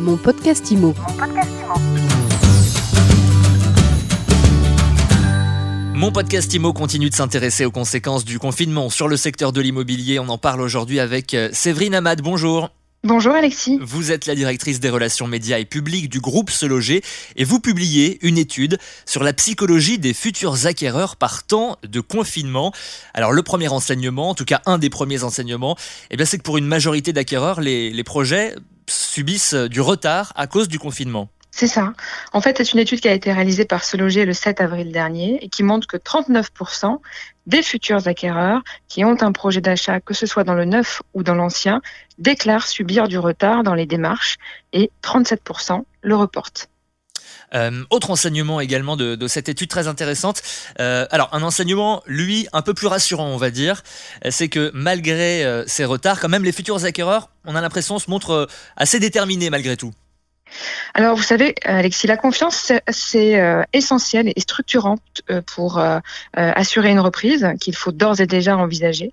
Mon podcast IMO. Mon podcast IMO continue de s'intéresser aux conséquences du confinement sur le secteur de l'immobilier. On en parle aujourd'hui avec euh, Séverine Amad. Bonjour. Bonjour Alexis. Vous êtes la directrice des relations médias et publiques du groupe Se Loger et vous publiez une étude sur la psychologie des futurs acquéreurs par temps de confinement. Alors le premier enseignement, en tout cas un des premiers enseignements, eh bien c'est que pour une majorité d'acquéreurs, les, les projets subissent du retard à cause du confinement. C'est ça. En fait, c'est une étude qui a été réalisée par Se Loger le 7 avril dernier et qui montre que 39% des futurs acquéreurs qui ont un projet d'achat, que ce soit dans le neuf ou dans l'ancien, déclarent subir du retard dans les démarches et 37% le reportent. Euh, autre enseignement également de, cette étude très intéressante. Euh, alors un enseignement, lui, un peu plus rassurant, on va dire, c'est que malgré euh, ces retards, quand même, les futurs acquéreurs, on a l'impression, se montrent euh, assez déterminés malgré tout. Alors, vous savez, Alexis, la confiance, c'est euh, essentiel et structurant euh, pour euh, assurer une reprise qu'il faut d'ores et déjà envisager.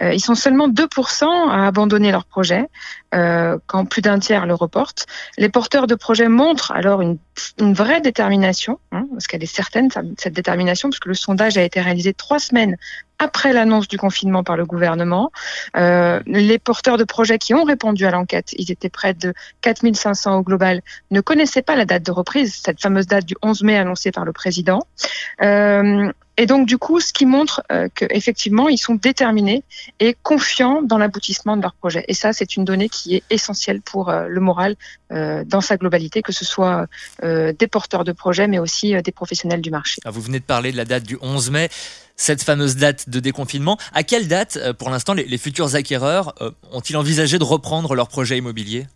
ils sont seulement 2% à abandonner leur projet quand plus d'un tiers le reporte. Les porteurs de projets montrent alors une, une vraie détermination, hein, parce qu'elle est certaine, cette détermination, parce que le sondage a été réalisé trois semaines après l'annonce du confinement par le gouvernement. Euh, les porteurs de projets qui ont répondu à l'enquête, ils étaient près de 4500 au global, ne connaissaient pas la date de reprise, cette fameuse date du 11 mai annoncée par le président. Euh, et donc, du coup, ce qui montre euh, qu'effectivement, ils sont déterminés et confiants dans l'aboutissement de leur projet. Et ça, c'est une donnée qui est essentielle pour euh, le moral euh, dans sa globalité, que ce soit des porteurs de projets, mais aussi des professionnels du marché. Ah, vous venez de parler de la date du 11 mai cette fameuse date de déconfinement. À quelle date, pour l'instant, les, les, futurs acquéreurs ont-ils envisagé de reprendre leur projet immobilier?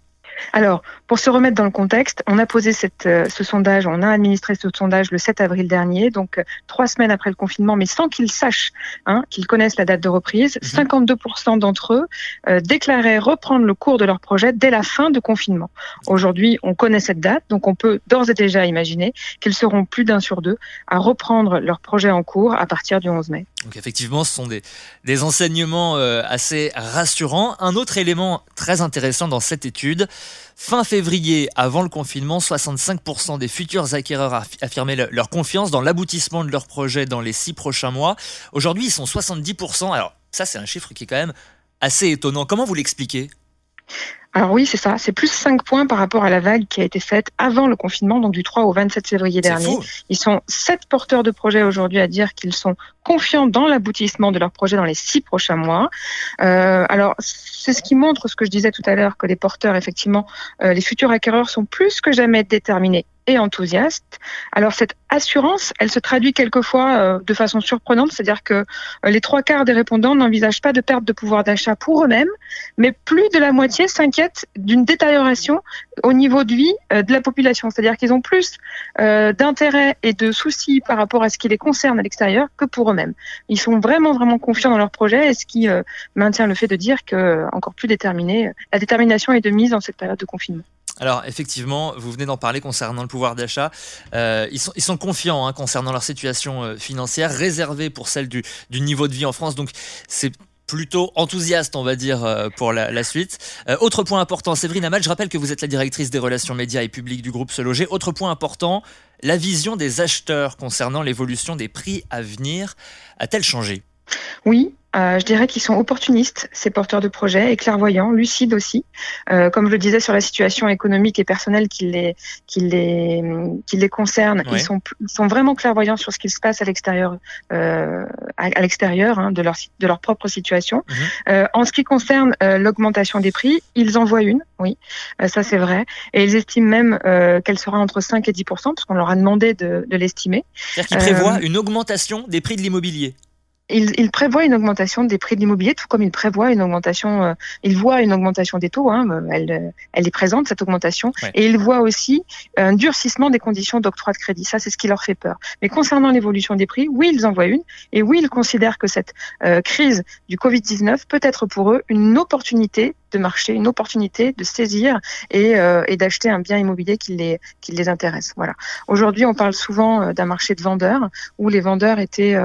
Alors, pour se remettre dans le contexte, on a posé cette, euh, ce sondage, on a administré ce sondage le 7 avril dernier, donc euh, trois semaines après le confinement, mais sans qu'ils sachent, hein, qu'ils connaissent la date de reprise. Mmh. 52% d'entre eux euh, déclaraient reprendre le cours de leur projet dès la fin de confinement. Aujourd'hui, on connaît cette date, donc on peut d'ores et déjà imaginer qu'ils seront plus d'un sur deux à reprendre leur projet en cours à partir du 11 mai. Donc effectivement, ce sont des, enseignements euh, assez rassurants. Un autre élément très intéressant dans cette étude, fin février, avant le confinement, 65% des futurs acquéreurs affirmaient le, leur confiance dans l'aboutissement de leur projet dans les six prochains mois. Aujourd'hui, ils sont 70%. Alors ça, c'est un chiffre qui est quand même assez étonnant. Comment vous l'expliquez? Alors oui, c'est ça. C'est plus 5 points par rapport à la vague qui a été faite avant le confinement, donc du 3 au 27 février dernier. Fou. Ils sont 7 porteurs de projets aujourd'hui à dire qu'ils sont confiants dans l'aboutissement de leur projet dans les 6 prochains mois. Euh, alors, c'est ce qui montre ce que je disais tout à l'heure, que les porteurs, effectivement, euh, les futurs acquéreurs sont plus que jamais déterminés et enthousiastes. Alors cette assurance, elle se traduit quelquefois euh, de façon surprenante, c'est-à-dire que euh, les trois quarts des répondants n'envisagent pas de perte de pouvoir d'achat pour eux-mêmes, mais plus de la moitié s'inquiètent d'une détérioration au niveau de vie euh, de la population, c'est-à-dire qu'ils ont plus d'intérêt et de soucis par rapport à ce qui les concerne à l'extérieur que pour eux-mêmes. Ils sont vraiment vraiment confiants dans leur projet, et ce qui maintient le fait de dire que encore plus déterminé, la détermination est de mise dans cette période de confinement. Alors effectivement, vous venez d'en parler concernant le pouvoir d'achat. Euh, ils, sont, confiants hein, concernant leur situation euh, financière, réservée pour celle du, niveau de vie en France. Donc c'est plutôt enthousiaste, on va dire, euh, pour la, suite. Autre point important, Séverine Amal, je rappelle que vous êtes la directrice des relations médias et publiques du groupe Se Loger. Autre point important, la vision des acheteurs concernant l'évolution des prix à venir a-t-elle changé? Oui, euh, je dirais qu'ils sont opportunistes, ces porteurs de projets, et clairvoyants, lucides aussi. Euh, comme je le disais sur la situation économique et personnelle qui les, qui les, qui les concerne, Ouais. ils, sont, ils sont vraiment clairvoyants sur ce qui se passe à l'extérieur, euh, à, à l'extérieur hein, de, leur, de leur propre situation. Mhm. En ce qui concerne l'augmentation des prix, ils en voient une, oui, ça c'est vrai, et ils estiment même qu'elle sera entre 5 et 10 parce qu'on leur a demandé de, de l'estimer. C'est-à-dire qu'ils prévoient une augmentation des prix de l'immobilier. Il, il prévoit une augmentation des prix de l'immobilier, tout comme il prévoit une augmentation, euh, il voit une augmentation des taux, hein, euh, elle, euh, elle est présente cette augmentation, Ouais. et il voit aussi un durcissement des conditions d'octroi de crédit. Ça, c'est ce qui leur fait peur. Mais concernant l'évolution des prix, oui, ils en voient une, et oui, ils considèrent que cette euh, crise du Covid-19 peut être pour eux une opportunité marché, une opportunité de saisir et, et d'acheter un bien immobilier qui les, qui les intéresse. Voilà. Aujourd'hui, on parle souvent d'un marché de vendeurs où les vendeurs étaient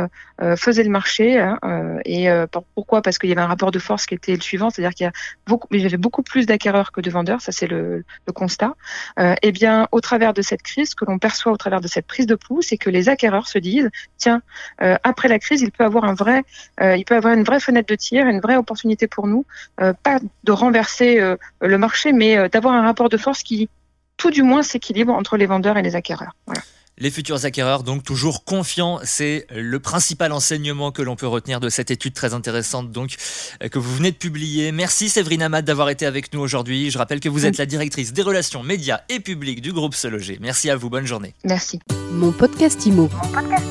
faisaient le marché hein, et pourquoi? Parce qu'il y avait un rapport de force qui était le suivant, c'est-à-dire qu'il y a beaucoup, avait beaucoup plus d'acquéreurs que de vendeurs, ça c'est le, constat. Euh, eh bien, au travers de cette crise, ce que l'on perçoit au travers de cette prise de pouls, c'est que les acquéreurs se disent, tiens, euh, après la crise, il peut avoir un vrai, euh, il peut avoir une vraie fenêtre de tir, une vraie opportunité pour nous, euh, pas de renverser euh, le marché, mais d'avoir un rapport de force qui, tout du moins, s'équilibre entre les vendeurs et les acquéreurs. Voilà. Les futurs acquéreurs, donc toujours confiants, c'est le principal enseignement que l'on peut retenir de cette étude très intéressante donc euh, que vous venez de publier. Merci Séverine Amad d'avoir été avec nous aujourd'hui. Je rappelle que vous êtes la directrice des relations médias et publiques du groupe Se Loger. Merci à vous, bonne journée. Merci. Mon podcast Imo. Mon podcast